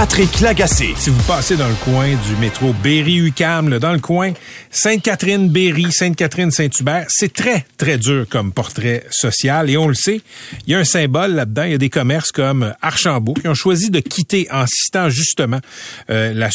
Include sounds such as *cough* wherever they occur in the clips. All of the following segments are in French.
Patrick. Si vous passez dans le coin du métro Berry-UQAM, dans le coin Sainte-Catherine-Berry, Sainte-Catherine-Saint-Hubert, c'est très, très dur comme portrait social. Et on le sait, il y a un symbole là-dedans. Il y a des commerces comme Archambault qui ont choisi de quitter en citant justement euh, la,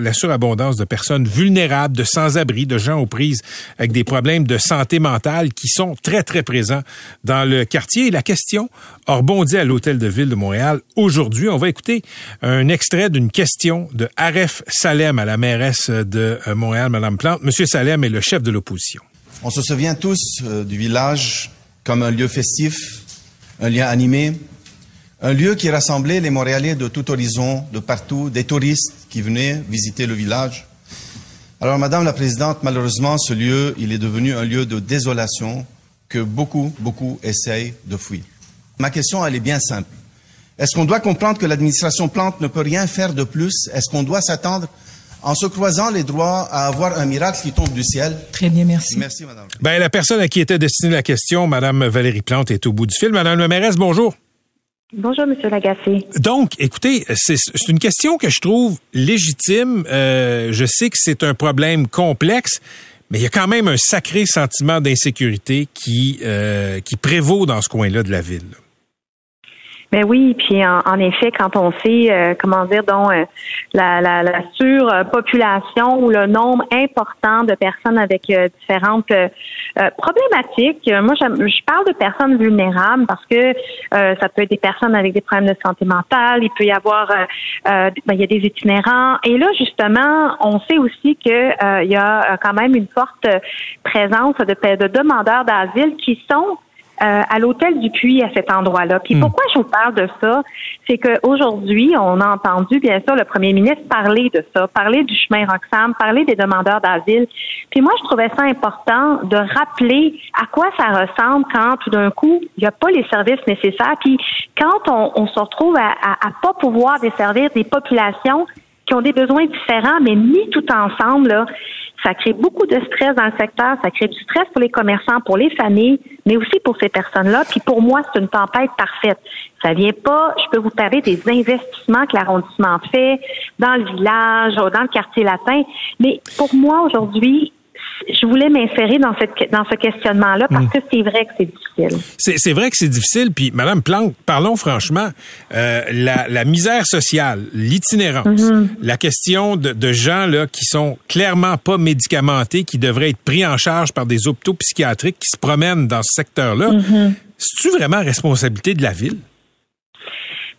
la surabondance de personnes vulnérables, de sans-abri, de gens aux prises avec des problèmes de santé mentale qui sont très, très présents dans le quartier. Et la question a à l'Hôtel de Ville de Montréal aujourd'hui. On va écouter un extrait d'une question de Aref Salem à la mairesse de euh, Montréal, Madame Plante. Monsieur Salem est le chef de l'opposition. On se souvient tous euh, du village comme un lieu festif, un lieu animé, un lieu qui rassemblait les Montréalais de tout horizon, de partout, des touristes qui venaient visiter le village. Alors, Madame la Présidente, malheureusement, ce lieu, il est devenu un lieu de désolation que beaucoup, beaucoup essayent de fuir. Ma question, elle est bien simple. Est-ce qu'on doit comprendre que l'administration Plante ne peut rien faire de plus? Est-ce qu'on doit s'attendre en se croisant les droits à avoir un miracle qui tombe du ciel? Très bien, merci. Merci, madame. Ben, la personne à qui était destinée la question, madame Valérie Plante, est au bout du fil. Madame la mairesse, bonjour. Bonjour, Monsieur Lagacé. Donc, écoutez, c'est une question que je trouve légitime. Euh, je sais que c'est un problème complexe, mais il y a quand même un sacré sentiment d'insécurité qui, euh, prévaut dans ce coin-là de la ville. Mais oui, puis en, effet, quand on sait, euh, comment dire, donc euh, la, la, la, surpopulation ou le nombre important de personnes avec euh, différentes problématiques. Moi, je parle de personnes vulnérables parce que ça peut être des personnes avec des problèmes de santé mentale. Il peut y avoir, ben, il y a des itinérants. Et là, justement, on sait aussi que il y a quand même une forte présence de, de demandeurs d'asile qui sont euh, à l'hôtel du Puy à cet endroit-là. Puis hmm. pourquoi je vous parle de ça, c'est qu'aujourd'hui, on a entendu bien sûr le premier ministre parler de ça, parler du chemin Roxham, parler des demandeurs d'asile. Puis moi, je trouvais ça important de rappeler à quoi ça ressemble quand tout d'un coup, il n'y a pas les services nécessaires. Puis quand on, se retrouve à, à, à pas pouvoir desservir des populations qui ont des besoins différents, mais mis tout ensemble, là, ça crée beaucoup de stress dans le secteur, ça crée du stress pour les commerçants, pour les familles, mais aussi pour ces personnes-là. Puis pour moi, c'est une tempête parfaite. Ça vient pas, je peux vous parler des investissements que l'arrondissement fait dans le village, dans le quartier latin, mais pour moi aujourd'hui, je voulais m'insérer dans, cette, dans ce questionnement-là parce hmm. que c'est vrai que c'est difficile. C'est vrai que c'est difficile. Puis, Madame Plante, parlons franchement, euh, la, la, misère sociale, l'itinérance, mm-hmm. la question de, de, gens là qui sont clairement pas médicamentés, qui devraient être pris en charge par des hôpitaux psychiatriques qui se promènent dans ce secteur-là, mm-hmm. c'est-tu vraiment responsabilité de la ville?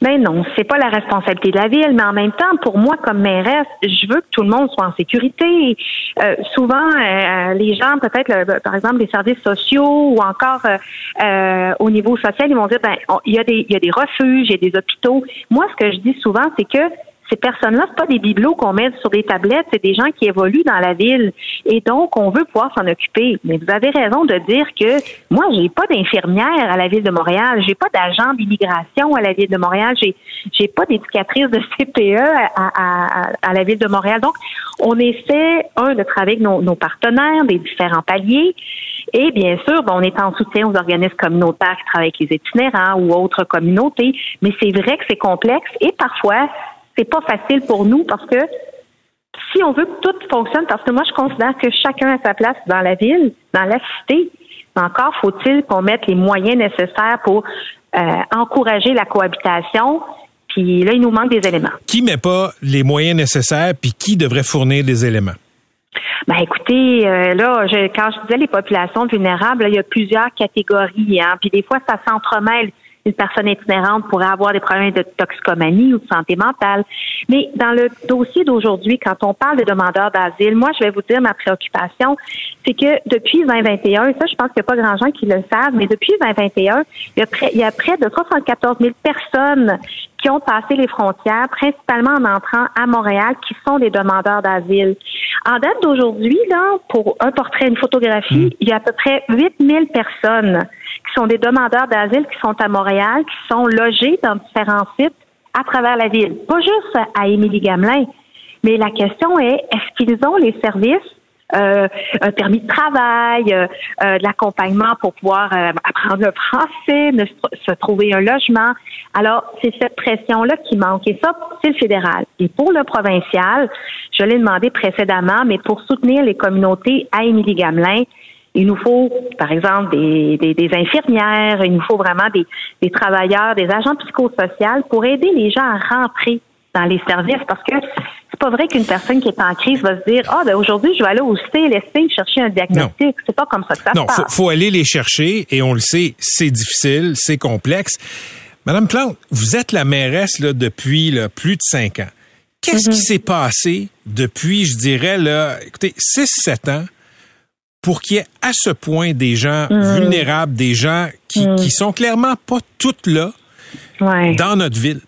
Ben non, c'est pas la responsabilité de la ville, mais en même temps, pour moi comme mairesse, je veux que tout le monde soit en sécurité. Euh, souvent, euh, les gens, peut-être, par exemple, les services sociaux ou encore euh, au niveau social, ils vont dire, ben, il y a des, il y a des refuges, il y a des hôpitaux. Moi, ce que je dis souvent, c'est que ces personnes-là, c'est pas des bibelots qu'on met sur des tablettes, c'est des gens qui évoluent dans la ville. Et donc, on veut pouvoir s'en occuper. Mais vous avez raison de dire que moi, j'ai pas d'infirmière à la ville de Montréal, j'ai pas d'agent d'immigration à la ville de Montréal, j'ai j'ai pas d'éducatrice de CPE à, à, la ville de Montréal. Donc, on essaie, un, de travailler avec nos, nos partenaires des différents paliers. Et bien sûr, on est en soutien aux organismes communautaires qui travaillent avec les itinérants ou autres communautés. Mais c'est vrai que c'est complexe et parfois, c'est pas facile pour nous parce que si on veut que tout fonctionne, parce que moi, je considère que chacun a sa place dans la ville, dans la cité, encore faut-il qu'on mette les moyens nécessaires pour euh, encourager la cohabitation. Puis là, il nous manque des éléments. Qui met pas les moyens nécessaires, puis qui devrait fournir les éléments? Ben écoutez, euh, là, quand je disais les populations vulnérables, il y a plusieurs catégories, hein, puis des fois ça s'entremêle une personne itinérante pourrait avoir des problèmes de toxicomanie ou de santé mentale. Mais dans le dossier d'aujourd'hui, quand on parle de demandeurs d'asile, moi, je vais vous dire ma préoccupation, c'est que depuis 2021, ça, je pense qu'il n'y a pas grand gens qui le savent, mais depuis 2021, il y a près, il y a près de 74 000 personnes qui ont passé les frontières, principalement en entrant à Montréal, qui sont des demandeurs d'asile. En date d'aujourd'hui, là, pour un portrait, une photographie, il y a à peu près 8000 personnes qui sont des demandeurs d'asile qui sont à Montréal, qui sont logés dans différents sites à travers la ville. Pas juste à Émilie-Gamelin, mais la question est, est-ce qu'ils ont les services euh, un permis de travail, euh, euh, de l'accompagnement pour pouvoir apprendre le français, se trouver un logement. Alors, c'est cette pression-là qui manque. Et ça, c'est le fédéral. Et pour le provincial, je l'ai demandé précédemment, mais pour soutenir les communautés à Émilie-Gamelin, il nous faut, par exemple, des, des, infirmières, il nous faut vraiment des, des travailleurs, des agents psychosociaux pour aider les gens à rentrer dans les services parce que pas vrai qu'une personne qui est en crise va se dire ah ben aujourd'hui je vais aller au CLSC chercher un diagnostic. C'est pas comme ça que ça non, se passe. Non, faut, faut aller les chercher et on le sait, c'est difficile, c'est complexe. Madame Plante, vous êtes la mairesse là, depuis là, plus de cinq ans. Qu'est-ce qui mm-hmm. s'est passé depuis, je dirais, là, écoutez, 6-7 ans pour qu'il y ait à ce point des gens mm. vulnérables, des gens qui, mm. qui sont clairement pas toutes là dans notre ville?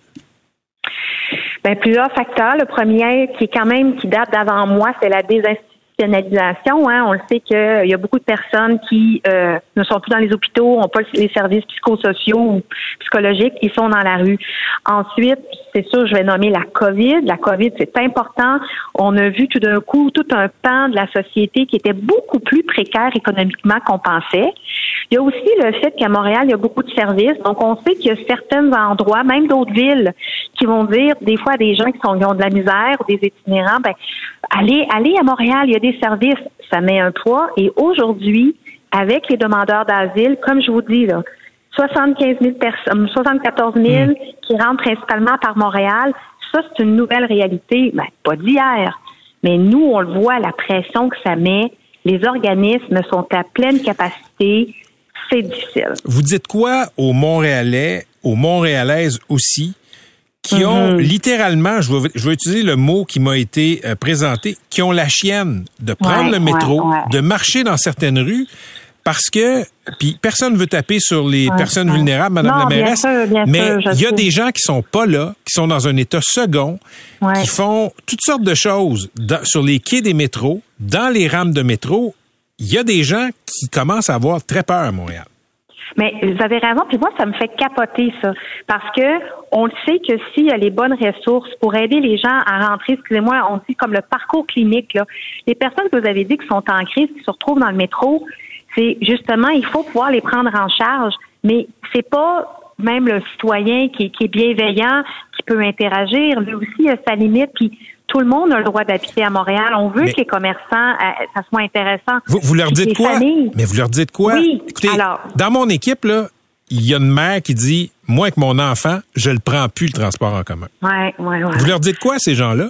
Ben, plusieurs facteurs. Le premier, qui est quand même qui date d'avant moi, c'est la désinstitution Hein. On le sait qu'il y a beaucoup de personnes qui euh, ne sont plus dans les hôpitaux, n'ont pas les services psychosociaux ou psychologiques, ils sont dans la rue. Ensuite, c'est sûr, je vais nommer la COVID. La COVID, c'est important. On a vu tout d'un coup tout un pan de la société qui était beaucoup plus précaire économiquement qu'on pensait. Il y a aussi le fait qu'à Montréal, il y a beaucoup de services. Donc, on sait qu'il y a certains endroits, même d'autres villes, qui vont dire des fois à des gens qui, sont, qui ont de la misère ou des itinérants, ben, allez, allez à Montréal, il y a services. Ça met un poids. Et aujourd'hui, avec les demandeurs d'asile, comme je vous dis, là, 75 000 personnes, 74 000 qui rentrent principalement par Montréal, ça, c'est une nouvelle réalité. Ben, pas d'hier. Mais nous, on le voit, la pression que ça met. Les organismes sont à pleine capacité. C'est difficile. Vous dites quoi aux Montréalais, aux Montréalaises aussi, qui ont mhm. littéralement, je vais, je vais utiliser le mot qui m'a été euh, présenté, qui ont la chienne de prendre le métro, de marcher dans certaines rues, parce que puis personne ne veut taper sur les personnes vulnérables, Madame la mairesse, mais il y a des gens qui sont pas là, qui sont dans un état second, qui font toutes sortes de choses sur les quais des métros, dans les rames de métro. Il y a des gens qui commencent à avoir très peur à Montréal. Mais vous avez raison, puis moi, ça me fait capoter ça. Parce que on le sait que s'il y a les bonnes ressources pour aider les gens à rentrer, excusez-moi, on dit comme le parcours clinique, là, les personnes que vous avez dit qui sont en crise, qui se retrouvent dans le métro, c'est justement, il faut pouvoir les prendre en charge. Mais c'est pas même le citoyen qui, est bienveillant, qui peut interagir, lui aussi a sa limite, puis tout le monde a le droit d'habiter à Montréal. On veut que les commerçants, euh, ça soit intéressant. Vous, vous leur dites quoi? Mais vous leur dites quoi? Oui. Écoutez, dans mon équipe, là, il y a une mère qui dit, moi, avec mon enfant, je ne prends plus le transport en commun. Ouais, ouais, ouais. Vous leur dites quoi, ces gens-là?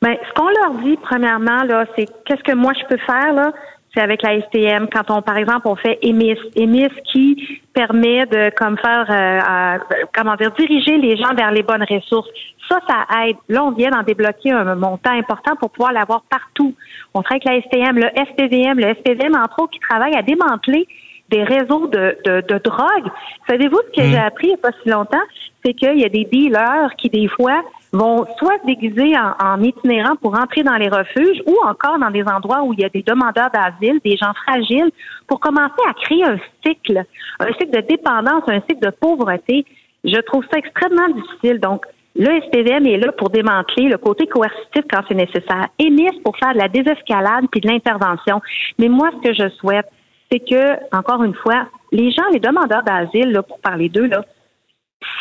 Ben, ce qu'on leur dit, premièrement, là, c'est qu'est-ce que moi je peux faire, là? C'est avec la STM. Quand on, par exemple, on fait EMIS. EMIS qui permet de, comme faire, euh, comment dire, diriger les gens vers les bonnes ressources. Ça, ça aide. Là, on vient d'en débloquer un montant important pour pouvoir l'avoir partout. On travaille avec la STM, le SPVM, le SPVM, entre autres, qui travaille à démanteler des réseaux de, de, de drogue. Savez-vous ce que mm. j'ai appris il n'y a pas si longtemps? C'est qu'il y a des dealers qui, des fois, vont soit se déguiser en, en, itinérant pour entrer dans les refuges ou encore dans des endroits où il y a des demandeurs d'asile, des gens fragiles, pour commencer à créer un cycle, un cycle de dépendance, un cycle de pauvreté. Je trouve ça extrêmement difficile. Donc, le SPVM est là pour démanteler le côté coercitif quand c'est nécessaire. EMIS pour faire de la désescalade puis de l'intervention. Mais moi, ce que je souhaite, c'est que, encore une fois, les gens, les demandeurs d'asile, pour parler d'eux, là,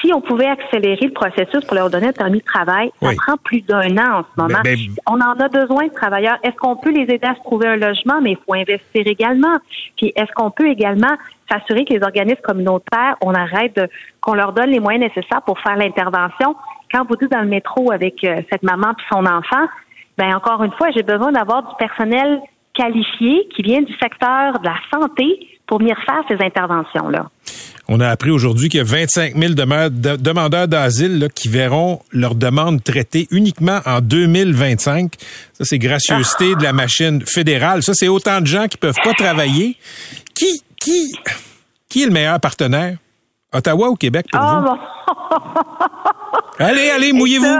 si on pouvait accélérer le processus pour leur donner un permis de travail, ça prend plus d'un an en ce moment. On en a besoin de travailleurs. Est-ce qu'on peut les aider à se trouver un logement, mais il faut investir également. Puis est-ce qu'on peut également s'assurer que les organismes communautaires, on arrête de, qu'on leur donne les moyens nécessaires pour faire l'intervention? Quand vous dites dans le métro avec euh, cette maman puis son enfant, ben encore une fois, j'ai besoin d'avoir du personnel qualifié qui vient du secteur de la santé pour venir faire ces interventions-là. On a appris aujourd'hui qu'il y a 25 000 demeures- de- demandeurs d'asile qui verront leur demande traitée uniquement en 2025. Ça, c'est gracieuseté de la machine fédérale. Ça, c'est autant de gens qui peuvent pas travailler. Qui, qui, qui est le meilleur partenaire? Ottawa ou Québec pour Ah, vous? bon. *laughs* Allez, allez, mouillez-vous. *laughs*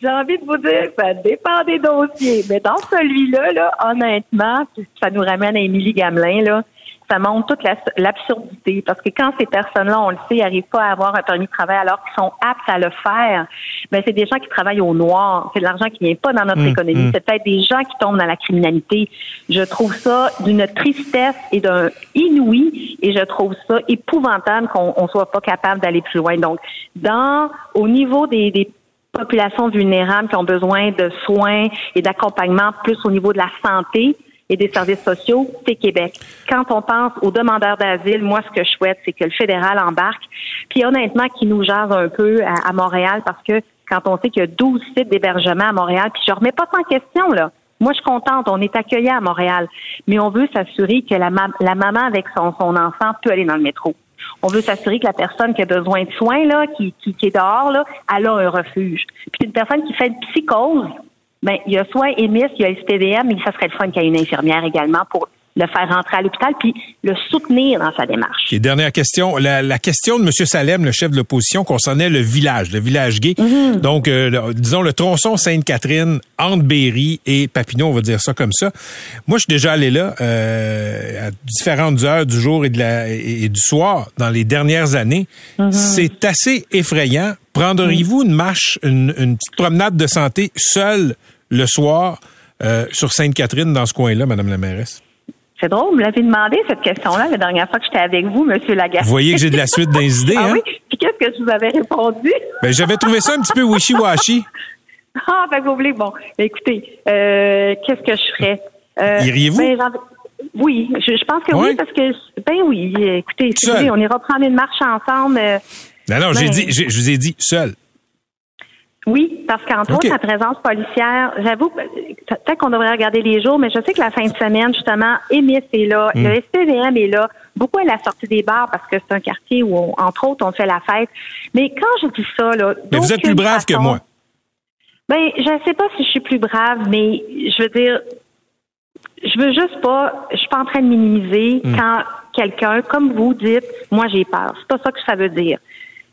J'ai envie de vous dire ça dépend des dossiers. Mais dans celui-là, là, honnêtement, ça nous ramène à Émilie Gamelin, là, ça montre toute la- l'absurdité. Parce que quand ces personnes-là, on le sait, n'arrivent pas à avoir un permis de travail alors qu'ils sont aptes à le faire, ben c'est des gens qui travaillent au noir. C'est de l'argent qui vient pas dans notre Hum, économie. hum. C'est peut-être des gens qui tombent dans la criminalité. Je trouve ça d'une tristesse et d'un inouï et je trouve ça épouvantable qu'on on soit pas capable d'aller plus loin. Donc, dans au niveau des, des populations vulnérables qui ont besoin de soins et d'accompagnement plus au niveau de la santé et des services sociaux, c'est Québec. Quand on pense aux demandeurs d'asile, moi, ce que je souhaite, c'est que le fédéral embarque, puis honnêtement, qu'il nous jase un peu à, Montréal, parce que quand on sait qu'il y a 12 sites d'hébergement à Montréal, puis je remets pas ça en question, là. Moi, je suis contente, on est accueillis à Montréal, mais on veut s'assurer que la, ma- la maman avec son, enfant peut aller dans le métro. On veut s'assurer que la personne qui a besoin de soins, là, qui, qui, qui est dehors, là, elle a un refuge. Puis une personne qui fait une psychose, ben, il y a soit EMIS, il y a SPVM, mais ça serait le fun qu'il y ait une infirmière également pour le faire rentrer à l'hôpital puis le soutenir dans sa démarche. Et dernière question, la, la question de M. Salem, le chef de l'opposition, concernait le village, le village gay. Donc, euh, disons le tronçon Sainte-Catherine entre Berry et Papineau, on va dire ça comme ça. Moi, je suis déjà allé là euh, à différentes heures du jour et, de la, et, du soir dans les dernières années. C'est assez effrayant. Prendriez-vous une marche, une, une petite promenade de santé seule le soir euh, sur Sainte-Catherine dans ce coin-là, Madame la mairesse? C'est drôle, vous me l'avez demandé cette question-là la dernière fois que j'étais avec vous, Monsieur Lagacé. Vous voyez que j'ai de la suite dans les *laughs* idées, Ah hein? oui? Puis qu'est-ce que je vous avais répondu? *laughs* Ben, j'avais trouvé ça un petit peu wishy-washy. Ah, ben vous voulez, bon, ben, écoutez, euh, qu'est-ce que je ferais? Euh, Iriez-vous? ben, oui, je, je pense que oui, parce que, ben oui, écoutez, si vous Seul. voulez, on ira prendre une marche ensemble. euh, Non, non, j'ai Ben- dit, je vous ai dit seul. Oui, parce qu'entre autres, la présence policière, j'avoue, euh, peut-être qu'on devrait regarder les jours, mais je sais que la fin de semaine, justement, Émis est là, Hmm. le SPVM est là, beaucoup à la sortie des bars parce que c'est un quartier où, on- entre autres, on fait la fête. Mais quand je dis ça, là, Mais vous êtes plus brave que moi. Ben, je ne sais pas si je suis plus brave, mais je veux dire, je veux juste pas, je suis pas en train de minimiser Hmm. quand quelqu'un, comme vous dites, moi j'ai peur. C'est pas ça que ça veut dire.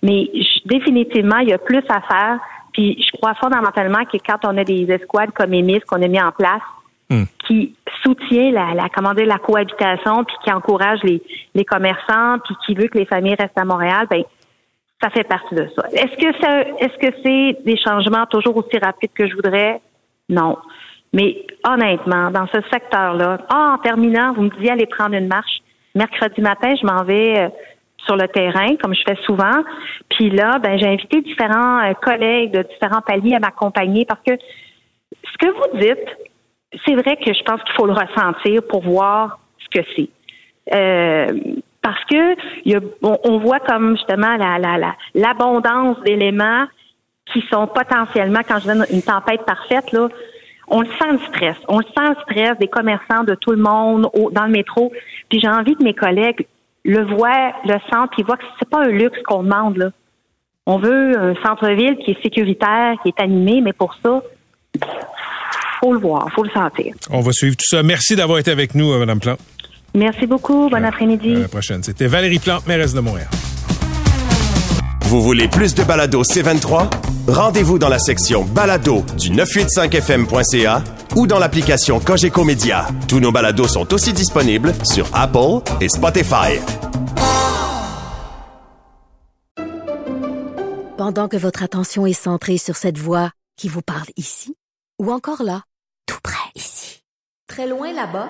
Mais je- définitivement, il y a plus à faire. Puis je crois fondamentalement que quand on a des escouades comme EMIS qu'on a mis en place, Hmm. qui soutient la, la, la cohabitation, puis qui encourage les, les commerçants, puis qui veut que les familles restent à Montréal, ben ça fait partie de ça. Est-ce que ça, est-ce que c'est des changements toujours aussi rapides que je voudrais? Non. Mais honnêtement, dans ce secteur-là, ah, en terminant, vous me disiez aller prendre une marche. Mercredi matin, je m'en vais euh, sur le terrain, comme je fais souvent. Puis là, ben, j'ai invité différents euh, collègues de différents paliers à m'accompagner parce que ce que vous dites, c'est vrai que je pense qu'il faut le ressentir pour voir ce que c'est. Euh, parce que y a, on, voit comme justement la, la, la, l'abondance d'éléments qui sont potentiellement, quand je donne une tempête parfaite, là, on le sent le stress. On le sent le stress des commerçants, de tout le monde dans le métro. Puis j'ai envie que mes collègues le voient, le sentent, puis voient que c'est pas un luxe qu'on demande, là. On veut un centre-ville qui est sécuritaire, qui est animé, mais pour ça, faut le voir, faut le sentir. On va suivre tout ça. Merci d'avoir été avec nous, euh, Madame Plante. Merci beaucoup. Bon après-midi. À la prochaine. C'était Valérie Plante, mairesse de Montréal. Vous voulez plus de balado C23? Rendez-vous dans la section balado du 985fm.ca ou dans l'application Cogeco Média. Tous nos balados sont aussi disponibles sur Apple et Spotify. Pendant que votre attention est centrée sur cette voix qui vous parle ici, ou encore là, tout près ici, très loin là-bas,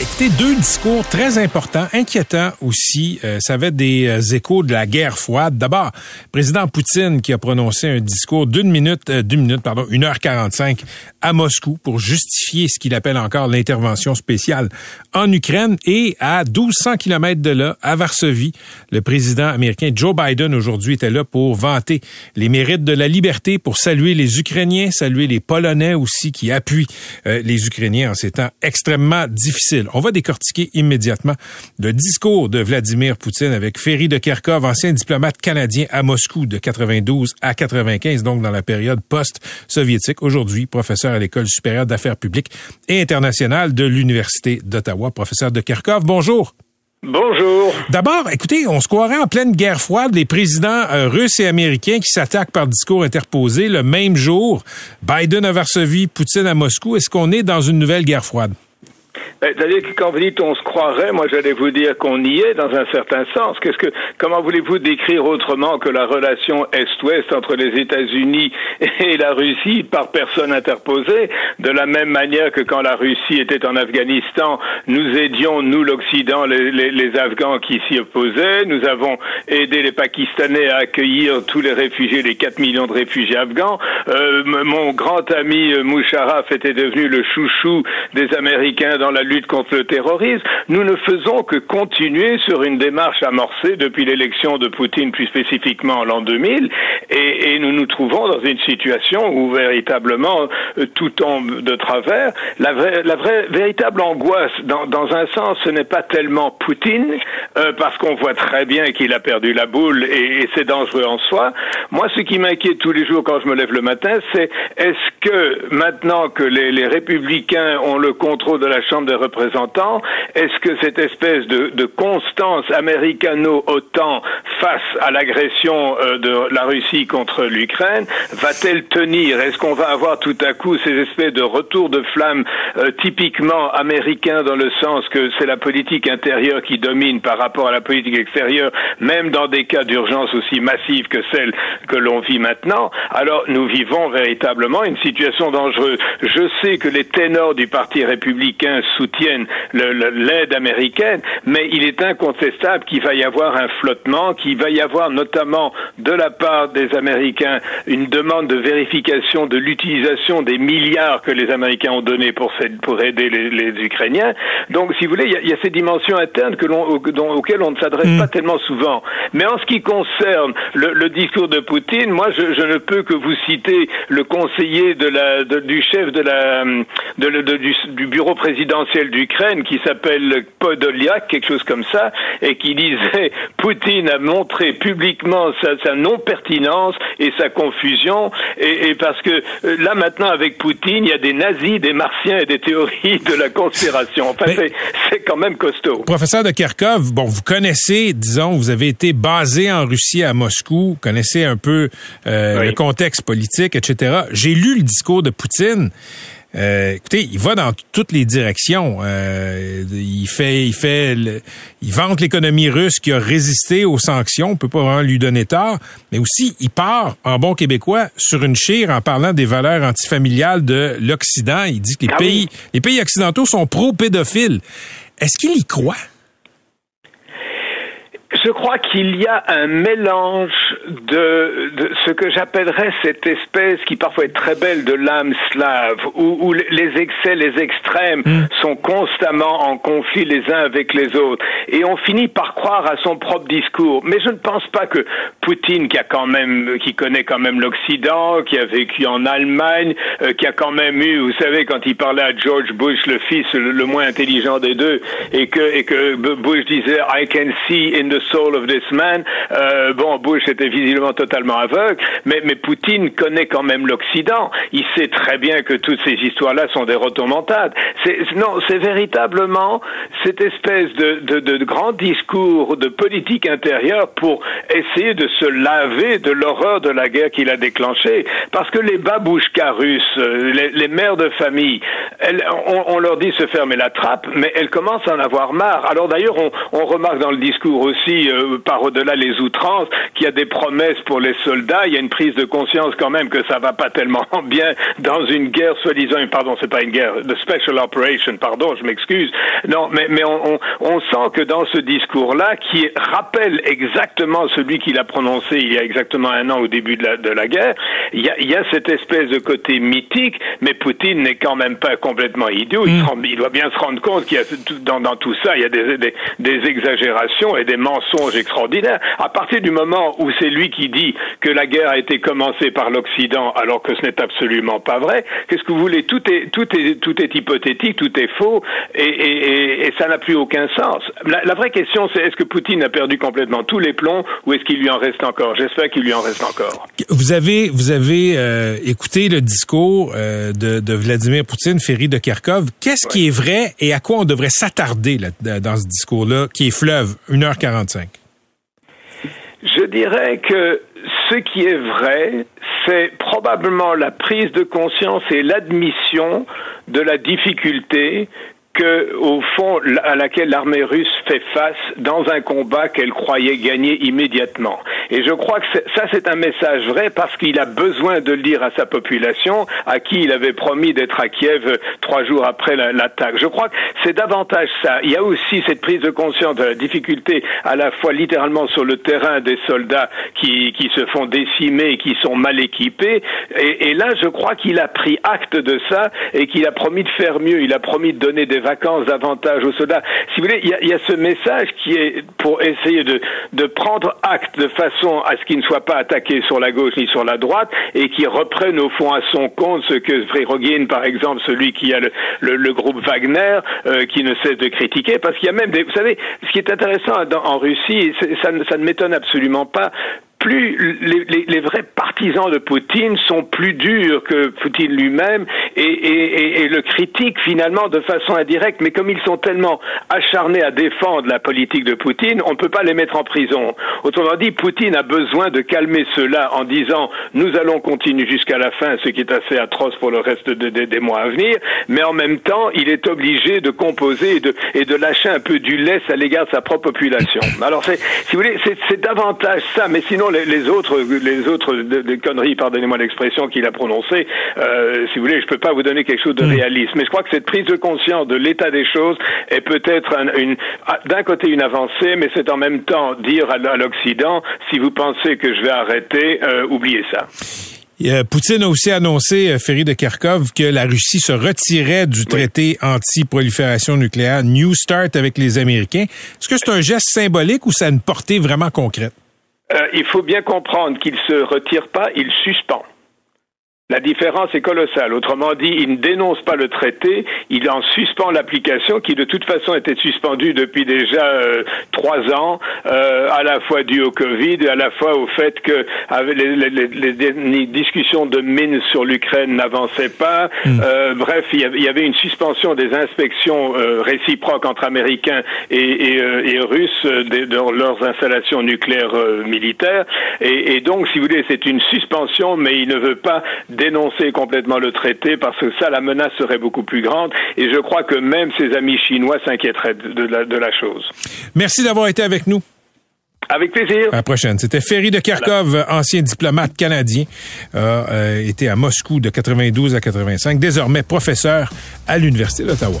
Écoutez, deux discours très importants, inquiétants aussi. Euh, ça avait des euh, échos de la guerre froide. D'abord, président Poutine qui a prononcé un discours d'une minute, euh, d'une minute, pardon, une heure quarante-cinq à Moscou pour justifier ce qu'il appelle encore l'intervention spéciale en Ukraine et à 1200 kilomètres de là, à Varsovie, le président américain Joe Biden aujourd'hui était là pour vanter les mérites de la liberté, pour saluer les Ukrainiens, saluer les Polonais aussi qui appuient les Ukrainiens en ces temps extrêmement difficiles. On va décortiquer immédiatement le discours de Vladimir Poutine avec Ferry de Kerkov, ancien diplomate canadien à Moscou de 92 à 95, donc dans la période post-soviétique. Aujourd'hui, professeur à l'École supérieure d'affaires publiques et internationales de l'Université d'Ottawa. Professeur de Kerkov, bonjour. Bonjour. D'abord, écoutez, on se croirait en pleine guerre froide, les présidents euh, russes et américains qui s'attaquent par discours interposés le même jour. Biden à Varsovie, Poutine à Moscou. Est-ce qu'on est dans une nouvelle guerre froide? Ben, c'est-à-dire que quand vous dites on se croirait, moi j'allais vous dire qu'on y est dans un certain sens. Qu'est-ce que, comment voulez-vous décrire autrement que la relation Est-Ouest entre les États-Unis *laughs* et la Russie par personne interposée, de la même manière que quand la Russie était en Afghanistan, nous aidions, nous l'Occident, les, les, les, Afghans qui s'y opposaient, nous avons aidé les Pakistanais à accueillir tous les réfugiés, les 4 millions de réfugiés afghans. Euh, mon grand ami Moucharaf était devenu le chouchou des Américains dans la lutte contre le terrorisme, nous ne faisons que continuer sur une démarche amorcée depuis l'élection de Poutine, plus spécifiquement en l'an 2000, et, et, nous nous trouvons dans une situation où véritablement euh, tout tombe de travers. La vraie, la vraie véritable angoisse, dans, dans un sens, ce n'est pas tellement Poutine, euh, parce qu'on voit très bien qu'il a perdu la boule et, et c'est dangereux en soi. Moi, ce qui m'inquiète tous les jours quand je me lève le matin, c'est est-ce que maintenant que les, les républicains ont le contrôle de la Chambre des représentants, est-ce que cette espèce de, de constance américano-OTAN face à l'agression euh, de la Russie contre l'Ukraine va-t-elle tenir? Est-ce qu'on va avoir tout à coup ces espèces de retours de flamme euh, typiquement américains dans le sens que c'est la politique intérieure qui domine par rapport à la politique extérieure, même dans des cas d'urgence aussi massive que celle que l'on vit maintenant? Alors nous vivons véritablement une situation dangereuse. Je sais que les ténors du Parti républicain soutiennent l'aide américaine, mais il est incontestable qu'il va y avoir un flottement, qu'il va y avoir notamment de la part des Américains une demande de vérification de l'utilisation des milliards que les Américains ont donnés pour, pour aider les, les, Ukrainiens. Donc, si vous voulez, il y a, il y a ces dimensions internes que l'on, auxquelles on ne s'adresse mmh. pas tellement souvent. Mais en ce qui concerne le, le discours de Poutine, moi, je, je, ne peux que vous citer le conseiller de la, de, du chef de la, de, de, du, du bureau présidentiel d'Ukraine qui s'appelle Podolyak, quelque chose comme ça, et qui disait *laughs* Poutine a montré publiquement sa, sa non-pertinence et sa confusion, et, et parce que euh, là maintenant avec Poutine, il y a des nazis, des martiens et des théories de la conspiration. Enfin, c'est quand même costaud. Professeur de Kharkov, bon, vous connaissez, disons, vous avez été basé en Russie à Moscou, vous connaissez un peu euh, oui. le contexte politique, etc. J'ai lu le discours de Poutine. Euh, écoutez, il va dans toutes les directions. Euh, il fait, il fait, le, il vante l'économie russe qui a résisté aux sanctions. On peut pas vraiment lui donner tort, mais aussi il part en bon québécois sur une chire en parlant des valeurs antifamiliales de l'Occident. Il dit que les ah pays, les pays occidentaux sont pro-pédophiles. Est-ce qu'il y croit? Je crois qu'il y a un mélange de, de ce que j'appellerais cette espèce qui parfois est très belle de l'âme slave, où, où, les excès, les extrêmes mm. sont constamment en conflit les uns avec les autres. Et on finit par croire à son propre discours. Mais je ne pense pas que Poutine, qui a quand même, qui connaît quand même l'Occident, qui a vécu en Allemagne, euh, qui a quand même eu, vous savez, quand il parlait à George Bush, le fils le, le moins intelligent des deux, et que, et que Bush disait, I can see in the soul of this man. Euh, bon, Bush était visiblement totalement aveugle, mais, Poutine connaît quand même l'Occident. Il sait très bien que toutes ces histoires-là sont des rotomontades. Non, c'est véritablement cette espèce de, grand discours de politique intérieure pour essayer de se laver de l'horreur de la guerre qu'il a déclenchée. Parce que les babouchkas russes, les, les mères de famille, on, leur dit se fermer la trappe, mais elles commencent à en avoir marre. Alors d'ailleurs, on remarque dans le discours aussi aussi, euh, par au-delà les outrances, qu'il y a des promesses pour les soldats. Il y a une prise de conscience quand même que ça va pas tellement *laughs* bien dans une guerre soi-disant. Pardon, c'est pas une guerre, de special operation. Pardon, je m'excuse. Non, mais mais on, on, on sent que dans ce discours-là, qui rappelle exactement celui qu'il a prononcé il y a exactement un an au début de la, de la guerre, il y a, il y a cette espèce de côté mythique, mais Poutine n'est quand même pas complètement idiot. Il, se rend- il doit bien se rendre compte qu'il y a dans, dans tout ça, il y a des, des, des exagérations et des mensonges extraordinaires. À partir du moment où c'est lui qui dit que la guerre a été commencée par l'Occident, alors que ce n'est absolument pas vrai, qu'est-ce que vous voulez? Tout est tout est tout est hypothétique, tout est faux, et, et, et, et ça n'a plus aucun sens. La, la vraie question, c'est est-ce que Poutine a perdu complètement tous les plombs, ou est-ce qu'il lui en reste encore? J'espère qu'il lui en reste encore. Vous avez vous avez euh, écouté le discours euh, de, de Vladimir Poutine, Ferry de Kharkov. Qu'est-ce qui est vrai et à quoi on devrait s'attarder dans ce discours-là, qui est fleuve, 1h45? Je dirais que ce qui est vrai, c'est probablement la prise de conscience et l'admission de la difficulté au fond, à laquelle l'armée russe fait face dans un combat qu'elle croyait gagner immédiatement. Et je crois que ça, c'est un message vrai parce qu'il a besoin de le dire à sa population, à qui il avait promis d'être à Kiev trois jours après l'attaque. Je crois que c'est davantage ça. Il y a aussi cette prise de conscience de la difficulté, à la fois littéralement sur le terrain des soldats qui, qui se font décimer, qui sont mal équipés. Et, et là, je crois qu'il a pris acte de ça et qu'il a promis de faire mieux. Il a promis de donner des vacances davantage aux soldats. Si vous voulez, il y a, y a ce message qui est pour essayer de, de prendre acte de façon à ce qu'il ne soit pas attaqué sur la gauche ni sur la droite et qui reprenne au fond à son compte ce que Frérogine, par exemple, celui qui a le, le, le groupe Wagner, euh, qui ne cesse de critiquer, parce qu'il y a même des... Vous savez, ce qui est intéressant dans, en Russie, ça, ça ne m'étonne absolument pas, plus les, les, les, vrais partisans de Poutine sont plus durs que Poutine lui-même et, et, et, le critiquent finalement de façon indirecte. Mais comme ils sont tellement acharnés à défendre la politique de Poutine, on ne peut pas les mettre en prison. Autrement dit, Poutine a besoin de calmer cela en disant nous allons continuer jusqu'à la fin, ce qui est assez atroce pour le reste de, de, des mois à venir. Mais en même temps, il est obligé de composer et de, et de lâcher un peu du lest à l'égard de sa propre population. Alors, si vous voulez, c'est davantage ça. Mais sinon, les, autres, les autres de, de conneries, pardonnez-moi l'expression qu'il a prononcée, euh, si vous voulez, je peux pas vous donner quelque chose de Hmm. réaliste. Mais je crois que cette prise de conscience de l'état des choses est peut-être un, une, d'un côté une avancée, mais c'est en même temps dire à, à l'Occident, si vous pensez que je vais arrêter, euh, oubliez ça. Poutine a aussi annoncé, euh, Ferry de Kharkov, que la Russie se retirait du traité oui. anti-prolifération nucléaire New Start avec les Américains. Est-ce que c'est un geste symbolique ou ça a une portée vraiment concrète? Euh, il faut bien comprendre qu'il se retire pas, il suspend. La différence est colossale. Autrement dit, il ne dénonce pas le traité, il en suspend l'application qui de toute façon était suspendue depuis déjà euh, trois ans, euh, à la fois dû au Covid à la fois au fait que avec les, les, les, les, discussions de Minsk sur l'Ukraine n'avançaient pas. Mm. Euh, bref, il y avait une suspension des inspections euh, réciproques entre Américains et, et, et Russes de, de, leurs installations nucléaires euh, militaires. Et, et, donc, si vous voulez, c'est une suspension, mais il ne veut pas dénoncer complètement le traité parce que ça, la menace serait beaucoup plus grande. Et je crois que même ses amis chinois s'inquiéteraient de la, de la chose. Merci d'avoir été avec nous. Avec plaisir. À la prochaine. C'était Ferry de Kharkov, voilà. ancien diplomate canadien, euh, été à Moscou de 92 à 85, désormais professeur à l'Université d'Ottawa.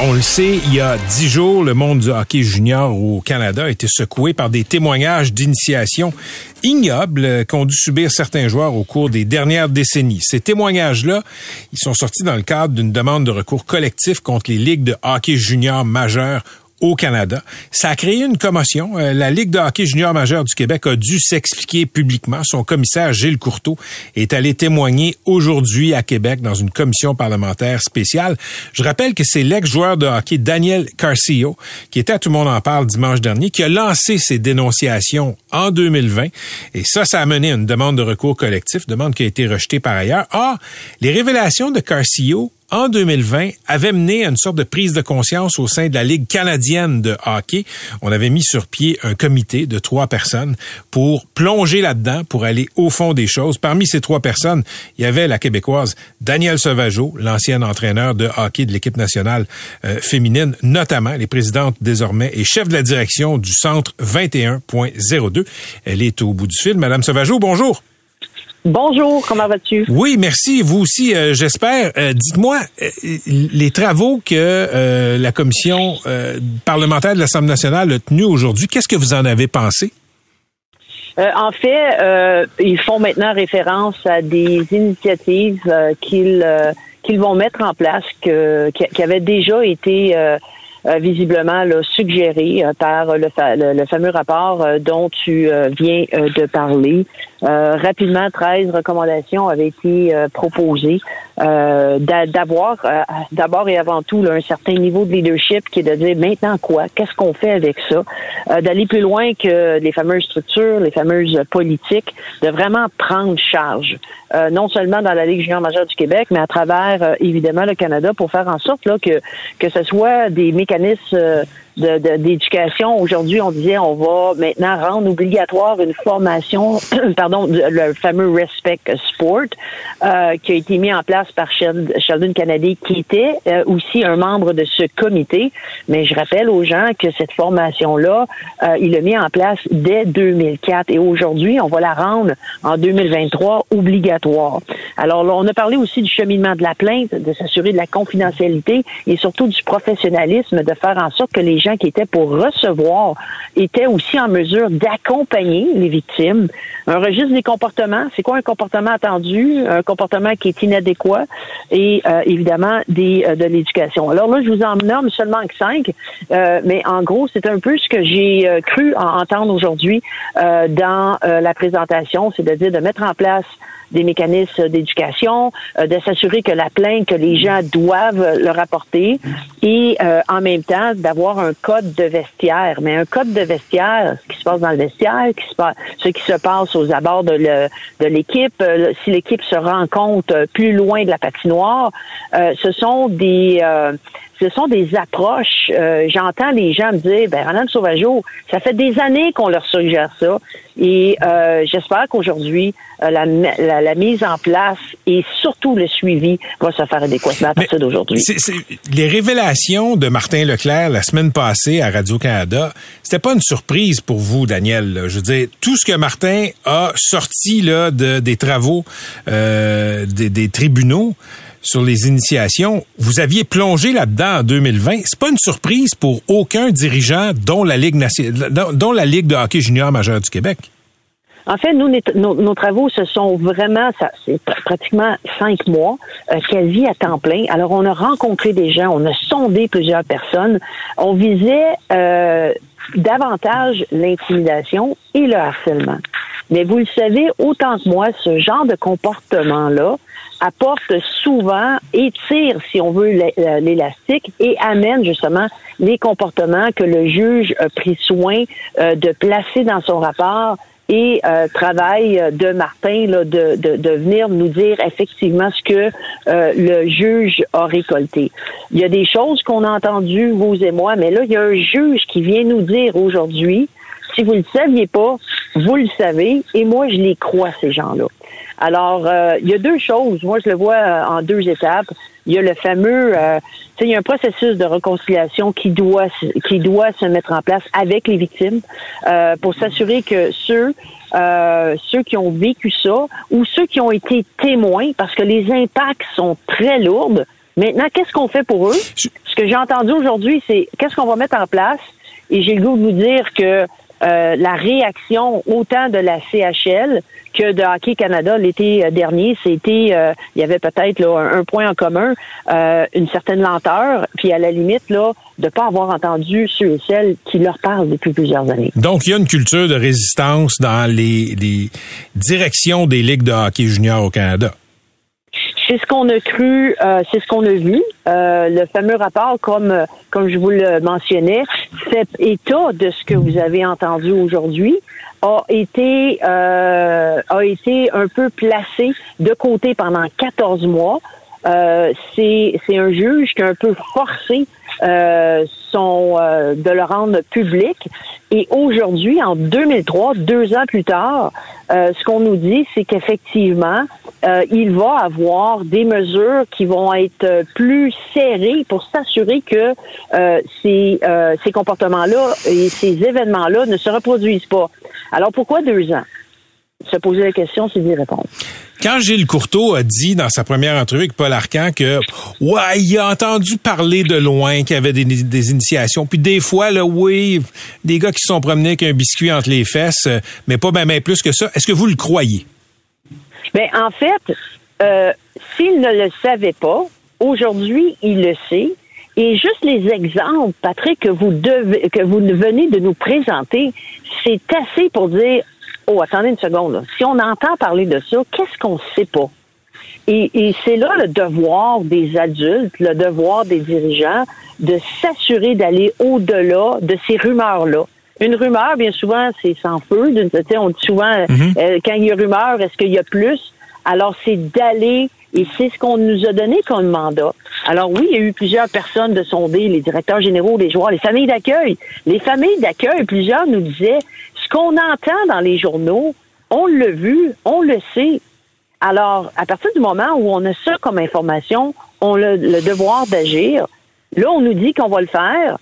On le sait, il y a dix jours, le monde du hockey junior au Canada a été secoué par des témoignages d'initiation ignobles qu'ont dû subir certains joueurs au cours des dernières décennies. Ces témoignages-là, ils sont sortis dans le cadre d'une demande de recours collectif contre les ligues de hockey junior majeures au Canada. Ça a créé une commotion. Euh, la Ligue de hockey junior majeur du Québec a dû s'expliquer publiquement. Son commissaire Gilles Courteau est allé témoigner aujourd'hui à Québec dans une commission parlementaire spéciale. Je rappelle que c'est l'ex-joueur de hockey Daniel Carcillo, qui était à Tout le monde en parle dimanche dernier, qui a lancé ses dénonciations en 2020. Et ça, ça a mené à une demande de recours collectif, demande qui a été rejetée par ailleurs. Or, les révélations de Carcillo en 2020, avait mené à une sorte de prise de conscience au sein de la Ligue canadienne de hockey. On avait mis sur pied un comité de trois personnes pour plonger là-dedans, pour aller au fond des choses. Parmi ces trois personnes, il y avait la Québécoise Danielle Sauvageau, l'ancienne entraîneur de hockey de l'équipe nationale euh, féminine, notamment. Est présidente désormais et chef de la direction du Centre 21.02. Elle est au bout du fil. Madame Sauvageau, bonjour. Bonjour, comment vas-tu? Oui, merci. Vous aussi, euh, j'espère. Euh, dites-moi, euh, les travaux que la commission parlementaire de l'Assemblée nationale a tenus aujourd'hui, qu'est-ce que vous en avez pensé? en fait, ils font maintenant référence à des initiatives qu'ils qu'ils vont mettre en place, que, qui, avaient déjà été visiblement là, suggéré par le, le, fameux rapport dont tu viens de parler. Rapidement, 13 recommandations avaient été proposées. D'avoir d'abord et avant tout un certain niveau de leadership qui est de dire maintenant quoi, qu'est-ce qu'on fait avec ça, d'aller plus loin que les fameuses structures, les fameuses politiques, de vraiment prendre charge, non seulement dans la Ligue junior majeure du Québec, mais à travers évidemment le Canada pour faire en sorte là, que que ce soit des mécanismes d'éducation. Aujourd'hui, on disait on va maintenant rendre obligatoire une formation, *clears throat* pardon, le fameux Respect Sport, euh, qui a été mis en place par Sheldon Kennedy, qui était euh, aussi un membre de ce comité. Mais je rappelle aux gens que cette formation-là, euh, il l'a mis en place dès 2004 et aujourd'hui, on va la rendre en 2023 obligatoire. Alors là, on a parlé aussi du cheminement de la plainte, de s'assurer de la confidentialité et surtout du professionnalisme, de faire en sorte que les gens qui étaient pour recevoir étaient aussi en mesure d'accompagner les victimes. Un registre des comportements, c'est quoi un comportement attendu, un comportement qui est inadéquat et euh, évidemment des euh, de l'éducation. Alors là, je vous en nomme seulement que cinq, euh, mais en gros, c'est un peu ce que j'ai cru entendre aujourd'hui dans la présentation, c'est-à-dire de mettre en place des mécanismes d'éducation, euh, de s'assurer que la plainte que les gens doivent le rapporter et euh, en même temps d'avoir un code de vestiaire. Mais un code de vestiaire, ce qui se passe dans le vestiaire, qui ce qui se passe aux abords de, l'équipe, euh, si l'équipe se rencontre plus loin de la patinoire, ce sont des ce sont des approches. J'entends les gens me dire, ben Ronan Sauvageau, ça fait des années qu'on leur suggère ça. Et euh, j'espère qu'aujourd'hui, euh, la, la, mise en place et surtout le suivi va se faire adéquatement à partir d'aujourd'hui. Les révélations de Martin Leclerc la semaine passée à Radio-Canada, c'était pas une surprise pour vous, Daniel. Je veux dire, tout ce que Martin a sorti là, de, des travaux euh, des, des tribunaux, sur les initiations. Vous aviez plongé là-dedans en 2020. C'est pas une surprise pour aucun dirigeant, dont la Ligue, de hockey junior majeure du Québec. En fait, nous, nos, travaux, ce sont vraiment, c'est pratiquement cinq mois, euh, quasi à temps plein. Alors, on a rencontré des gens, on a sondé plusieurs personnes. On visait euh, davantage l'intimidation et le harcèlement. Mais vous le savez autant que moi, ce genre de comportement-là apporte souvent, étire, si on veut, l'élastique et amène justement les comportements que le juge a pris soin euh, de placer dans son rapport et euh, travail de Martin là, de, de, de, venir nous dire effectivement ce que euh, le juge a récolté. Il y a des choses qu'on a entendues, vous et moi, mais là, il y a un juge qui vient nous dire aujourd'hui, si vous ne le saviez pas, vous le savez, et moi, je les crois, ces gens-là. Alors, euh, il y a deux choses. Moi, je le vois euh, en deux étapes. Il y a le fameux, euh, il y a un processus de réconciliation qui doit qui doit se mettre en place avec les victimes euh, pour s'assurer que ceux ceux qui ont vécu ça ou ceux qui ont été témoins, parce que les impacts sont très lourds, Maintenant, qu'est-ce qu'on fait pour eux? Ce que j'ai entendu aujourd'hui, c'est qu'est-ce qu'on va mettre en place? Et j'ai le goût de vous dire que euh, la réaction autant de la CHL que de Hockey Canada l'été euh, dernier, c'était euh, il y avait peut-être un, point en commun, une certaine lenteur, puis à la limite là de pas avoir entendu ceux et celles qui leur parlent depuis plusieurs années. Donc il y a une culture de résistance dans les, les directions des ligues de hockey junior au Canada. C'est ce qu'on a cru, euh, c'est ce qu'on a vu. Euh, le fameux rapport, comme comme je vous le mentionnais, fait état de ce que vous avez entendu aujourd'hui a été euh, a été un peu placé de côté pendant 14 mois. c'est c'est un juge qui a un peu forcé euh, sont euh, de le rendre public. Et aujourd'hui, en 2003, deux ans plus tard, euh, ce qu'on nous dit, c'est qu'effectivement, il va avoir des mesures qui vont être plus serrées pour s'assurer que ces, ces comportements-là et ces événements-là ne se reproduisent pas. Alors pourquoi deux ans? Se poser la question, c'est d'y répondre. Quand Gilles Courteau a dit dans sa première entrevue avec Paul Arcan que ouais, il a entendu parler de loin qu'il y avait des, initiations, puis des fois là, oui, des gars qui se sont promenés avec un biscuit entre les fesses, mais pas même plus que ça. Est-ce que vous le croyez? Ben en fait, euh, s'il ne le savait pas, aujourd'hui il le sait. Et juste les exemples, Patrick, que vous devez, que vous venez de nous présenter, c'est assez pour dire oh, attendez une seconde, si on entend parler de ça, qu'est-ce qu'on sait pas? Et, c'est là le devoir des adultes, le devoir des dirigeants de s'assurer d'aller au-delà de ces rumeurs-là. Une rumeur, bien souvent, c'est sans feu. On dit souvent, mhm. euh, quand il y a rumeur, est-ce qu'il y a plus? Alors, c'est d'aller, et c'est ce qu'on nous a donné comme mandat. Alors oui, il y a eu plusieurs personnes de sonder, les directeurs généraux, les joueurs, les familles d'accueil. Les familles d'accueil, plusieurs nous disaient, ce qu'on entend dans les journaux, on l'a vu, on le sait. Alors, à partir du moment où on a ça comme information, on a le devoir d'agir. Là, on nous dit qu'on va le faire.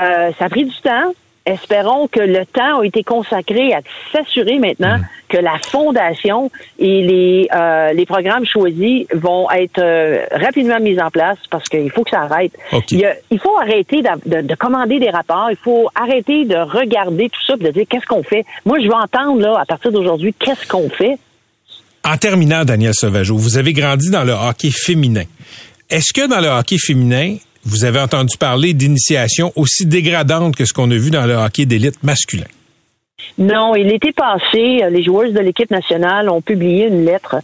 Euh, ça a pris du temps espérons que le temps a été consacré à s'assurer maintenant mm. que la fondation et les, euh, les programmes choisis vont être euh, rapidement mis en place parce qu'il faut que ça arrête. Il, faut arrêter de, commander des rapports, il faut arrêter de regarder tout ça et de dire qu'est-ce qu'on fait. Moi, je veux entendre là à partir d'aujourd'hui qu'est-ce qu'on fait. En terminant, Daniel Sauvageau, vous avez grandi dans le hockey féminin. Est-ce que dans le hockey féminin, vous avez entendu parler d'initiations aussi dégradantes que ce qu'on a vu dans le hockey d'élite masculin. Non, il était passé, les joueuses de l'équipe nationale ont publié une lettre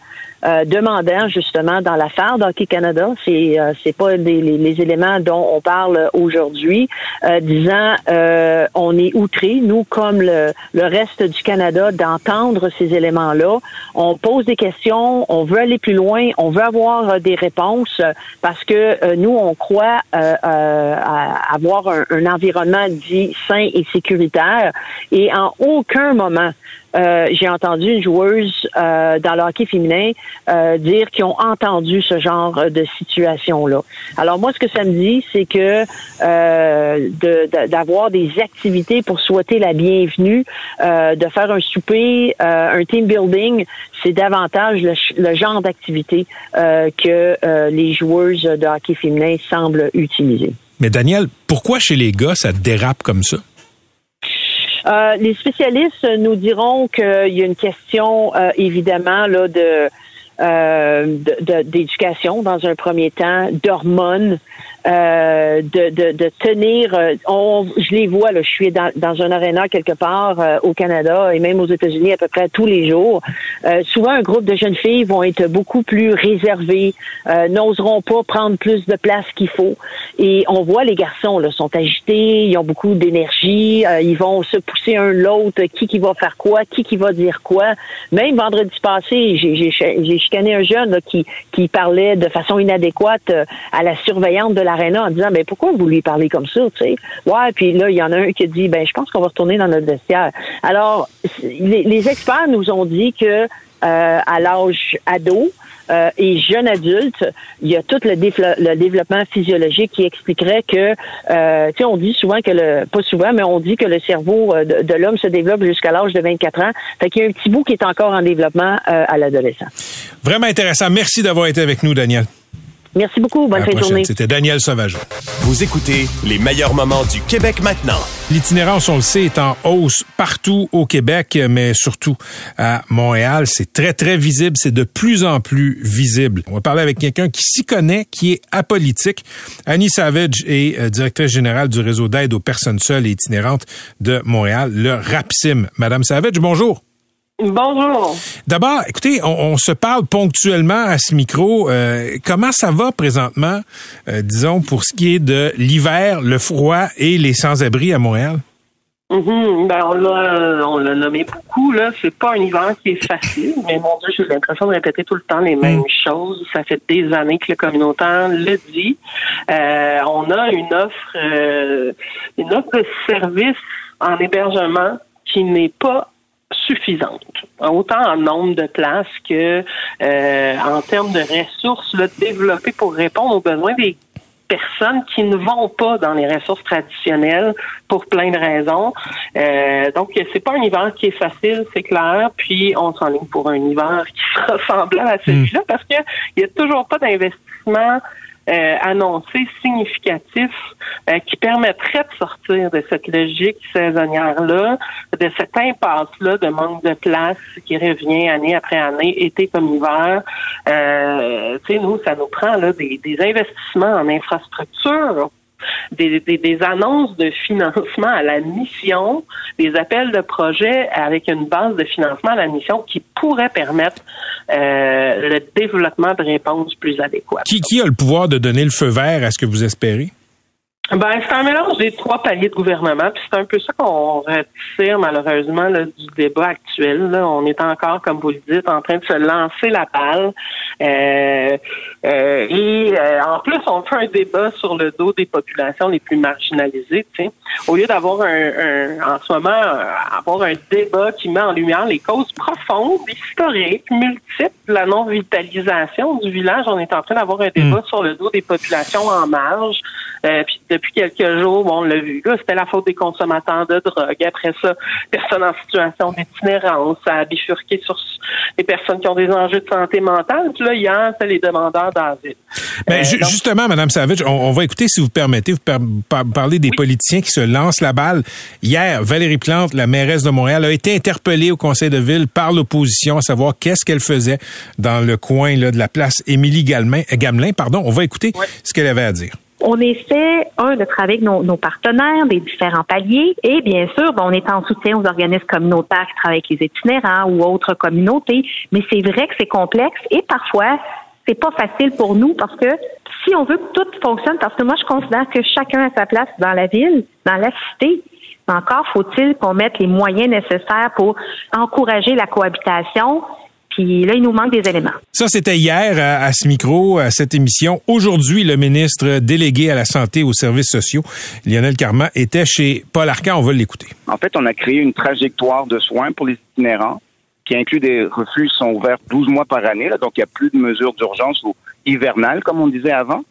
euh, demandant justement dans l'affaire d'Hockey Canada, c'est euh, c'est pas les, les, éléments dont on parle aujourd'hui, euh, disant euh, on est outré, nous comme le, le reste du Canada, d'entendre ces éléments-là. On pose des questions, on veut aller plus loin, on veut avoir des réponses parce que nous on croit avoir un, un environnement dit sain et sécuritaire et en aucun moment euh, j'ai entendu une joueuse euh, dans le hockey féminin euh, dire qu'ils ont entendu ce genre de situation-là. Alors moi, ce que ça me dit, c'est que d'avoir des activités pour souhaiter la bienvenue, de faire un souper, un team building, c'est davantage le, genre d'activité que les joueuses de hockey féminin semblent utiliser. Mais Daniel, pourquoi chez les gars ça dérape comme ça? Euh, les spécialistes nous diront qu'il y a une question, euh, évidemment, là, de euh, d'éducation dans un premier temps, d'hormones, euh, de, de, de, tenir. Euh, on, je les vois, là, je suis dans, dans un aréna quelque part euh, au Canada et même aux États-Unis à peu près tous les jours. souvent, un groupe de jeunes filles vont être beaucoup plus réservées, n'oseront pas prendre plus de place qu'il faut. Et on voit les garçons là, sont agités, ils ont beaucoup d'énergie, ils vont se pousser un l'autre, qui qui va faire quoi, qui qui va dire quoi. Même vendredi passé, j'ai chicané un jeune là, qui, qui parlait de façon inadéquate à la surveillante de la en disant ben pourquoi vous lui parlez comme ça, tu sais? Ouais, puis là il y en a un qui dit ben je pense qu'on va retourner dans notre vestiaire. Alors les, experts nous ont dit que euh, à l'âge ado, euh, et jeune adulte, il y a tout le, le développement physiologique qui expliquerait que, euh, tu sais, on dit souvent que le, pas souvent, mais on dit que le cerveau de, de l'homme se développe jusqu'à l'âge de 24 ans. Fait qu'il y a un petit bout qui est encore en développement à l'adolescent. Vraiment intéressant. Merci d'avoir été avec nous, Daniel. Merci beaucoup. Bonne fin de journée. C'était Daniel Sauvageau. Vous écoutez les meilleurs moments du Québec maintenant. L'itinérance, on le sait, est en hausse partout au Québec, mais surtout à Montréal. C'est très, très visible. C'est de plus en plus visible. On va parler avec quelqu'un qui s'y connaît, qui est apolitique. Annie Savage est euh, directrice générale du réseau d'aide aux personnes seules et itinérantes de Montréal, le RAPSIM. Madame Savage, bonjour. Bonjour. D'abord, écoutez, on, se parle ponctuellement à ce micro. Euh, comment ça va présentement, euh, disons, pour ce qui est de l'hiver, le froid et les sans-abri à Montréal? Mm-hmm. ben, on l'a, on l'a nommé beaucoup, là. C'est pas un hiver qui est facile, mais mon Dieu, j'ai l'impression de répéter tout le temps les mêmes mm. choses. Ça fait des années que le communautaire le dit. Euh, on a une offre, une offre de service en hébergement qui n'est pas suffisante, autant en nombre de places que euh, en termes de ressources là, développées pour répondre aux besoins des personnes qui ne vont pas dans les ressources traditionnelles pour plein de raisons. Euh, donc, c'est pas un hiver qui est facile, c'est clair. Puis, on s'enligne pour un hiver qui *laughs* sera semblable à celui-là hmm. parce qu'il n'y a toujours pas d'investissement euh, annoncé significatif euh, qui permettrait de sortir de cette logique saisonnière-là, de cette impasse-là de manque de place qui revient année après année, été comme hiver. Euh, tu sais, nous, ça nous prend là, des, des investissements en infrastructure des, annonces de financement à la mission, des appels de projets avec une base de financement à la mission qui pourrait permettre euh, le développement de réponses plus adéquates. Qui a le pouvoir de donner le feu vert à ce que vous espérez? Ben, c'est un mélange des trois paliers de gouvernement, puis c'est un peu ça qu'on retire malheureusement du débat actuel. Là. On est encore, comme vous le dites, en train de se lancer la balle. Euh, euh, et euh, en plus, on fait un débat sur le dos des populations les plus marginalisées. Au lieu d'avoir un, en ce moment avoir un débat qui met en lumière les causes profondes, historiques, multiples de la non-vitalisation du village, on est en train d'avoir un débat hmm. sur le dos des populations en marge. Puis depuis quelques jours, on l'a vu, là, c'était la faute des consommateurs de drogue. Après ça, personnes en situation d'itinérance, ça a bifurqué sur les personnes qui ont des enjeux de santé mentale. Puis là, hier, c'est les demandeurs d'asile. Mais ben, euh, justement, Madame Savage, on, va écouter, si vous permettez, vous parler des politiciens qui se lancent la balle. Hier, Valérie Plante, la mairesse de Montréal, a été interpellée au conseil de ville par l'opposition à savoir qu'est-ce qu'elle faisait dans le coin là, de la place Émilie Gamelin. Pardon. On va écouter ce qu'elle avait à dire. On essaie, un, de travailler avec nos, partenaires des différents paliers et bien sûr, on est en soutien aux organismes communautaires qui travaillent avec les itinérants ou autres communautés, mais c'est vrai que c'est complexe et parfois, c'est pas facile pour nous parce que si on veut que tout fonctionne, parce que moi, je considère que chacun a sa place dans la ville, dans la cité, encore faut-il qu'on mette les moyens nécessaires pour encourager la cohabitation, puis là, il nous manque des éléments. Ça, c'était hier à, ce micro, à cette émission. Aujourd'hui, le ministre délégué à la santé et aux services sociaux, Lionel Carman, était chez Paul Arcan. On va l'écouter. En fait, on a créé une trajectoire de soins pour les itinérants qui inclut des refuges qui sont ouverts 12 mois par année. donc, il n'y a plus de mesures d'urgence ou hivernales, comme on disait avant.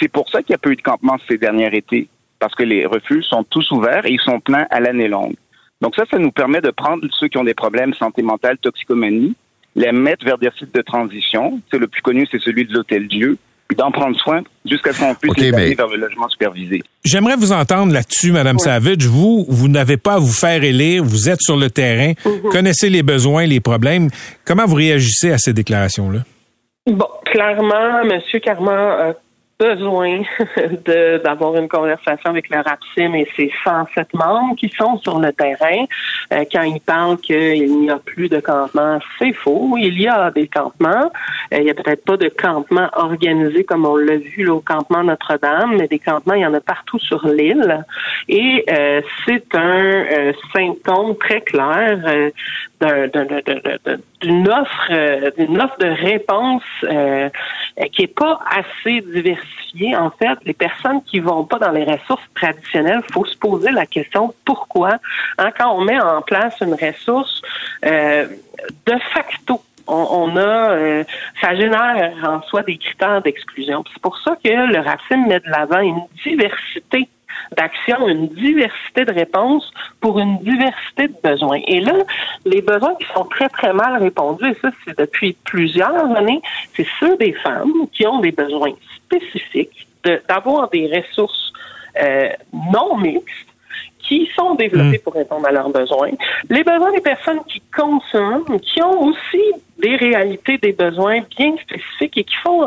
c'est pour ça qu'il n'y a pas eu de campement ces derniers étés, parce que les refuges sont tous ouverts et ils sont pleins à l'année longue. Donc ça, ça nous permet de prendre ceux qui ont des problèmes santé mentale, toxicomanie, les mettre vers des sites de transition. C'est le plus connu, c'est celui de l'Hôtel Dieu puis d'en prendre soin jusqu'à ce qu'on puisse les amener vers le logement supervisé. J'aimerais vous entendre là-dessus, Madame Savage. Vous, vous n'avez pas à vous faire élire, vous êtes sur le terrain, mhm. connaissez les besoins, les problèmes. Comment vous réagissez à ces déclarations-là? Bon, clairement, M. Carman besoin *laughs* d'avoir une conversation avec le RAPSIM et ses 107 membres qui sont sur le terrain. Euh, quand ils parlent qu'il n'y a plus de campement, c'est faux. Il y a des campements. Euh, il n'y a peut-être pas de campement organisé comme on l'a vu au campement Notre-Dame, mais des campements, il y en a partout sur l'île. Et euh, c'est un symptôme très clair d'une offre, d'une offre de réponse qui est pas assez diversifiée. En fait, les personnes qui vont pas dans les ressources traditionnelles, faut se poser la question pourquoi. Hein, quand on met en place une ressource, euh, de facto, on, a, euh, ça génère en soi des critères d'exclusion. C'est pour ça que le racine met de l'avant une diversité d'actions, une diversité de réponses pour une diversité de besoins. Et là, les besoins qui sont très, très mal répondus, et ça, c'est depuis plusieurs années, c'est ceux des femmes qui ont des besoins spécifiques d'avoir des ressources euh, non mixtes qui sont développées mm. pour répondre à leurs besoins. Les besoins des personnes qui consomment, qui ont aussi des réalités, des besoins bien spécifiques et qui font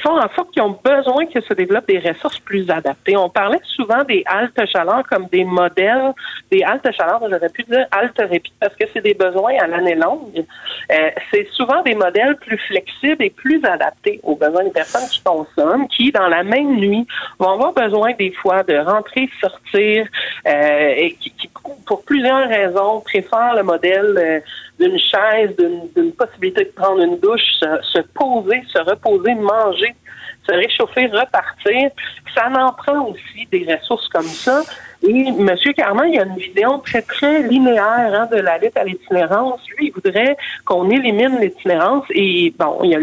font en sorte qu'ils ont besoin que se développent des ressources plus adaptées. On parlait souvent des haltes chaleur comme des modèles, des haltes chaleur, j'aurais pu dire halte répit parce que c'est des besoins à l'année longue. Euh, c'est souvent des modèles plus flexibles et plus adaptés aux besoins des personnes qui consomment, qui dans la même nuit vont avoir besoin des fois de rentrer, sortir euh, et qui, qui, pour plusieurs raisons préfèrent le modèle euh, d'une chaise, d'une possibilité de prendre une douche, se, poser, se reposer, manger, se réchauffer, repartir. Ça en prend aussi des ressources comme ça. Et M. Carman, il y a une vidéo très, très linéaire hein, de la lutte à l'itinérance. Lui, il voudrait qu'on élimine l'itinérance. Et bon, il y a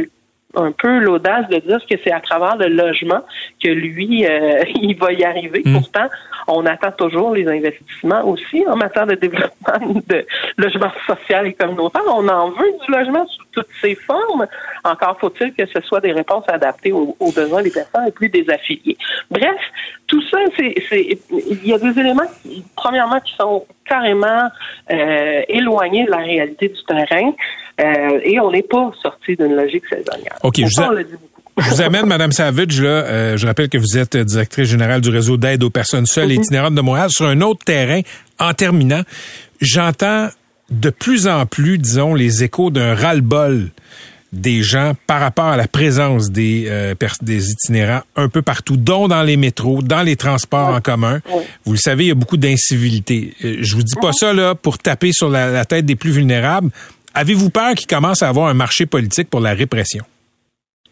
un peu l'audace de dire que c'est à travers le logement que lui, euh, *laughs* il va y arriver. Mm. Pourtant, on attend toujours les investissements aussi en matière de développement *laughs* de logement social et communautaire. On en veut du logement sous toutes ses formes. Encore faut-il que ce soit des réponses adaptées aux, besoins des personnes et plus des affiliés. Bref, tout ça, c'est, il y a des éléments, premièrement, qui sont carrément euh, éloignés de la réalité du terrain. Euh, et on n'est pas sorti d'une logique saisonnière. OK, je vous amène, Madame Savage, là, euh, je rappelle que vous êtes directrice générale du réseau d'aide aux personnes seules mhm. itinérantes de Montréal, sur un autre terrain. En terminant, j'entends de plus en plus, disons, les échos d'un ras-le-bol des gens par rapport à la présence des, euh, des itinérants un peu partout, dont dans les métros, dans les transports en commun. Vous le savez, il y a beaucoup d'incivilité. je vous dis pas ça là pour taper sur la tête des plus vulnérables, Avez-vous peur qu'il commence à avoir un marché politique pour la répression?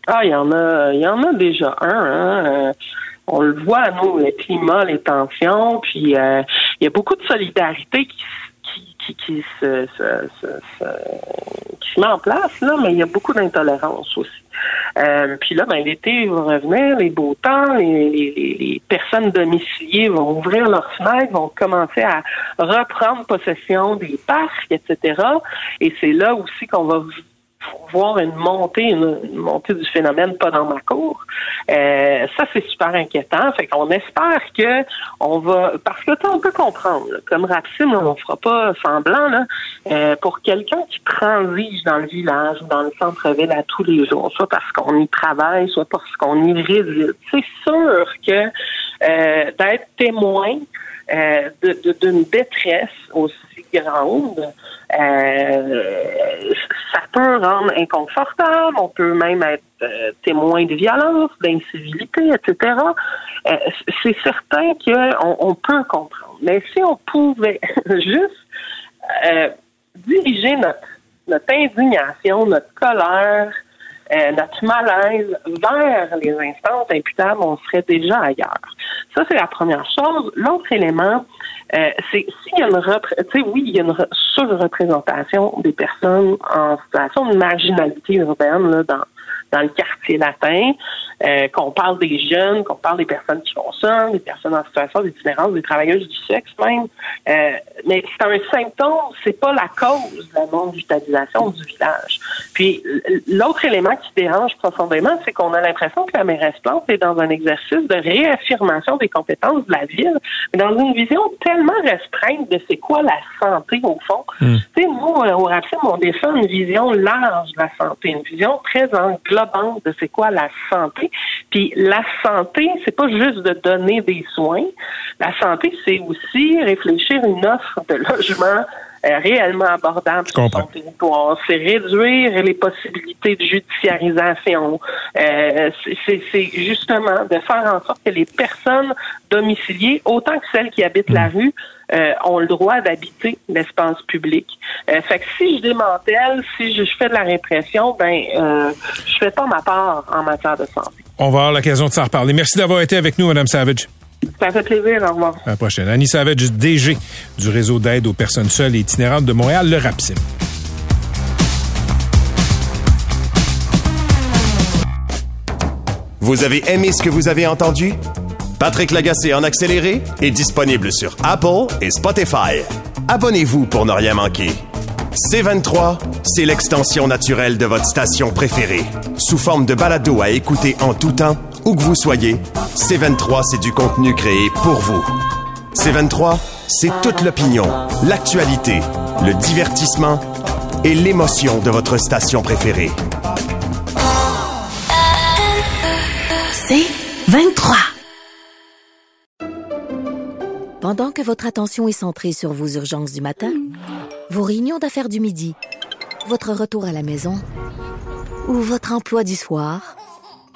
Ah, il y en a, y en a déjà un. Hein. Euh, on le voit, nous, le climat, les tensions, puis euh, il y a beaucoup de solidarité qui, qui, qui, se, qui se met en place, là, mais il y a beaucoup d'intolérance aussi. Euh, puis là, ben, l'été va revenir, les beaux temps, les, les, les, personnes domiciliées vont ouvrir leurs fenêtres, vont commencer à reprendre possession des parcs, etc. Et c'est là aussi qu'on va voir une montée, une, montée du phénomène pas dans ma cour. Euh, ça, c'est super inquiétant. Fait qu'on espère que on va, parce que on peut comprendre, comme Rapsim, on fera pas semblant, là, euh, pour quelqu'un qui transige dans le village ou dans le centre-ville à tous les jours, soit parce qu'on y travaille, soit parce qu'on y réside, c'est sûr que euh, d'être témoin euh, d'une détresse aussi grande, euh, ça peut rendre inconfortable, on peut même être euh, témoin de violence, d'incivilité, etc. c'est certain qu'on on peut comprendre. Mais si on pouvait *laughs* juste diriger notre, notre indignation, notre colère, euh, notre malaise vers les instances imputables, on serait déjà ailleurs. Ça, c'est la première chose. L'autre élément, euh, c'est s'il y a une tu oui, il y a une surreprésentation des personnes en situation de marginalité urbaine là, dans dans le quartier latin, euh, qu'on parle des jeunes, qu'on parle des personnes qui consomment, des personnes en situation d'itinérance, des travailleuses du sexe même. Euh, mais c'est un symptôme, c'est pas la cause de la non-vitalisation du village. Puis l'autre élément qui dérange profondément, c'est qu'on a l'impression que la mairesse Plante est dans un exercice de réaffirmation des compétences de la ville, mais dans une vision tellement restreinte de c'est quoi la santé au fond. Hmm. Tu sais, nous, euh, au RAPSIM, on défend une vision large de la santé, une vision très globale de c'est quoi la santé. Puis la santé, c'est pas juste de donner des soins. La santé, c'est aussi réfléchir une offre de logement réellement abordable sur son territoire. C'est réduire les possibilités de judiciarisation. Euh, c'est justement de faire en sorte que les personnes domiciliées, autant que celles qui habitent la mm. rue, euh, ont le droit d'habiter l'espace public. fait que si je démantèle, si je, fais de la répression, ben je fais pas ma part en matière de santé. On va avoir l'occasion de s'en reparler. Merci d'avoir été avec nous, Mme Savage. Ça fait plaisir. Au revoir. À la prochaine. Annie Savage, DG du réseau d'aide aux personnes seules et itinérantes de Montréal, le RAPSIM. Vous avez aimé ce que vous avez entendu? Patrick Lagacé en accéléré est disponible sur Apple et Spotify. Abonnez-vous pour ne rien manquer. C23, c'est l'extension naturelle de votre station préférée. Sous forme de balado à écouter en tout temps, où que vous soyez, C23, c'est du contenu créé pour vous. C23, c'est toute l'opinion, l'actualité, le divertissement et l'émotion de votre station préférée. C'est 23. Pendant que votre attention est centrée sur vos urgences du matin, vos réunions d'affaires du midi, votre retour à la maison ou votre emploi du soir,